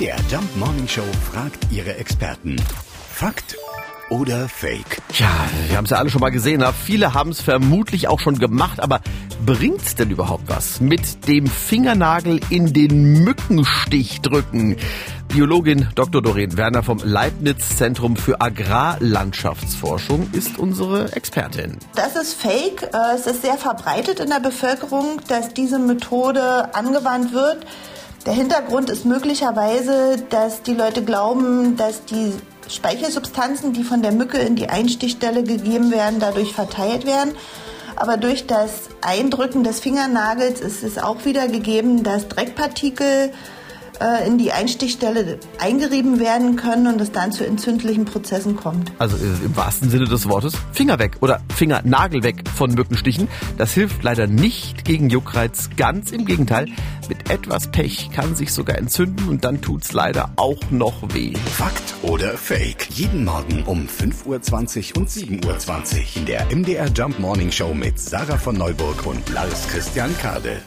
MDR Jump Morning Show fragt ihre Experten. Fakt oder Fake? Tja, wir haben es ja alle schon mal gesehen. Na, viele haben es vermutlich auch schon gemacht, aber bringt's denn überhaupt was? Mit dem Fingernagel in den Mückenstich drücken. Biologin Dr. Doreen Werner vom Leibniz Zentrum für Agrarlandschaftsforschung ist unsere Expertin. Das ist fake. Äh, Es ist sehr verbreitet in der Bevölkerung, dass diese Methode angewandt wird. Der Hintergrund ist möglicherweise, dass die Leute glauben, dass die Speichelsubstanzen, die von der Mücke in die Einstichstelle gegeben werden, dadurch verteilt werden. Aber durch das Eindrücken des Fingernagels ist es auch wieder gegeben, dass Dreckpartikel äh, in die Einstichstelle eingerieben werden können und es dann zu entzündlichen Prozessen kommt. Also äh, im wahrsten Sinne des Wortes Finger weg oder Fingernagel weg von Mückenstichen. Das hilft leider nicht gegen Juckreiz. Ganz im Gegenteil. Mit etwas Pech kann sich sogar entzünden und dann tut's leider auch noch weh. Fakt oder Fake? Jeden Morgen um 5.20 Uhr und 7.20 Uhr in der MDR Jump Morning Show mit Sarah von Neuburg und Lars Christian Kade.